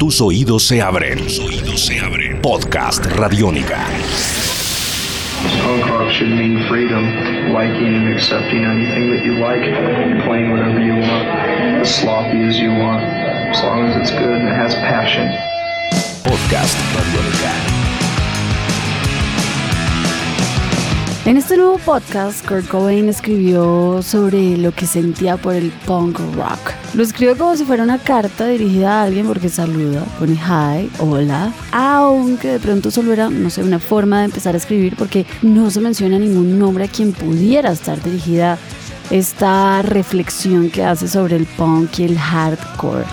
Tus oídos se abren. Tus oídos se abren. Podcast Radiónica. Punk rock should mean freedom, liking and accepting anything that you like, playing whatever you want, as sloppy as you want, as long as it's good and it has passion. Podcast Radiónica. En este nuevo podcast, Kurt Cobain escribió sobre lo que sentía por el punk rock. Lo escribe como si fuera una carta dirigida a alguien porque saluda, pone hi, hola, aunque de pronto solo era, no sé, una forma de empezar a escribir porque no se menciona ningún nombre a quien pudiera estar dirigida esta reflexión que hace sobre el punk y el hardcore.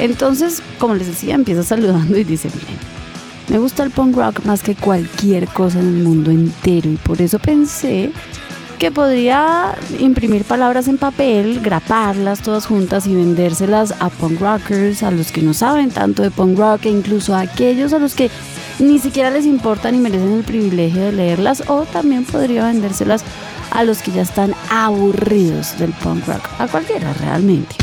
Entonces, como les decía, empieza saludando y dice, miren, me gusta el punk rock más que cualquier cosa en el mundo entero y por eso pensé que podría imprimir palabras en papel, graparlas todas juntas y vendérselas a punk rockers, a los que no saben tanto de punk rock e incluso a aquellos a los que ni siquiera les importa ni merecen el privilegio de leerlas o también podría vendérselas a los que ya están aburridos del punk rock, a cualquiera realmente.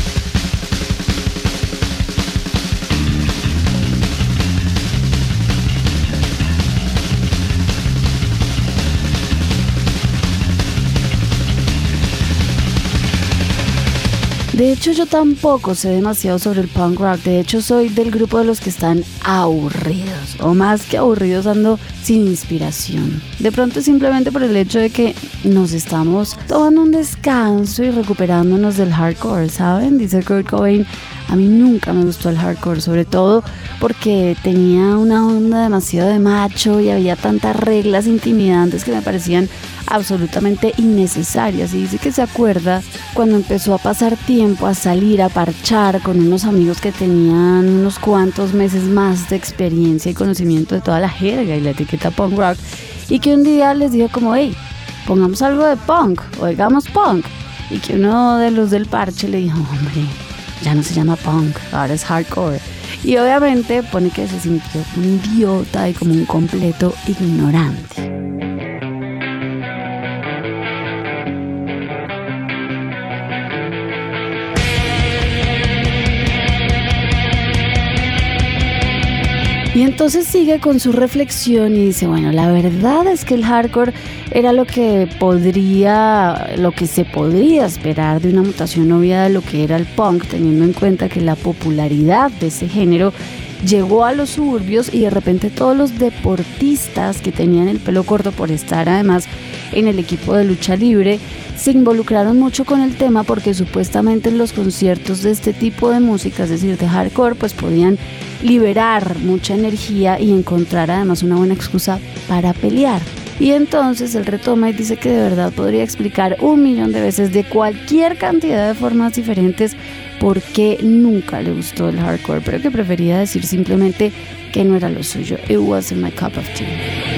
De hecho, yo tampoco sé demasiado sobre el punk rock. De hecho, soy del grupo de los que están aburridos. O más que aburridos, ando sin inspiración. De pronto, simplemente por el hecho de que nos estamos tomando un descanso y recuperándonos del hardcore, ¿saben? Dice Kurt Cobain. A mí nunca me gustó el hardcore, sobre todo porque tenía una onda demasiado de macho y había tantas reglas intimidantes que me parecían absolutamente innecesarias. Y dice que se acuerda cuando empezó a pasar tiempo a salir a parchar con unos amigos que tenían unos cuantos meses más de experiencia y conocimiento de toda la jerga y la etiqueta punk rock. Y que un día les dijo como, hey, pongamos algo de punk, oigamos punk. Y que uno de los del parche le dijo, hombre, ya no se llama punk, ahora es hardcore. Y obviamente pone que se sintió un idiota y como un completo ignorante. Y entonces sigue con su reflexión y dice, bueno, la verdad es que el hardcore era lo que podría, lo que se podría esperar de una mutación obvia de lo que era el punk, teniendo en cuenta que la popularidad de ese género llegó a los suburbios y de repente todos los deportistas que tenían el pelo corto por estar además en el equipo de lucha libre se involucraron mucho con el tema porque supuestamente en los conciertos de este tipo de música, es decir, de hardcore, pues podían liberar mucha energía y encontrar además una buena excusa para pelear. Y entonces él retoma y dice que de verdad podría explicar un millón de veces de cualquier cantidad de formas diferentes por qué nunca le gustó el hardcore, pero que prefería decir simplemente que no era lo suyo. It wasn't my cup of tea.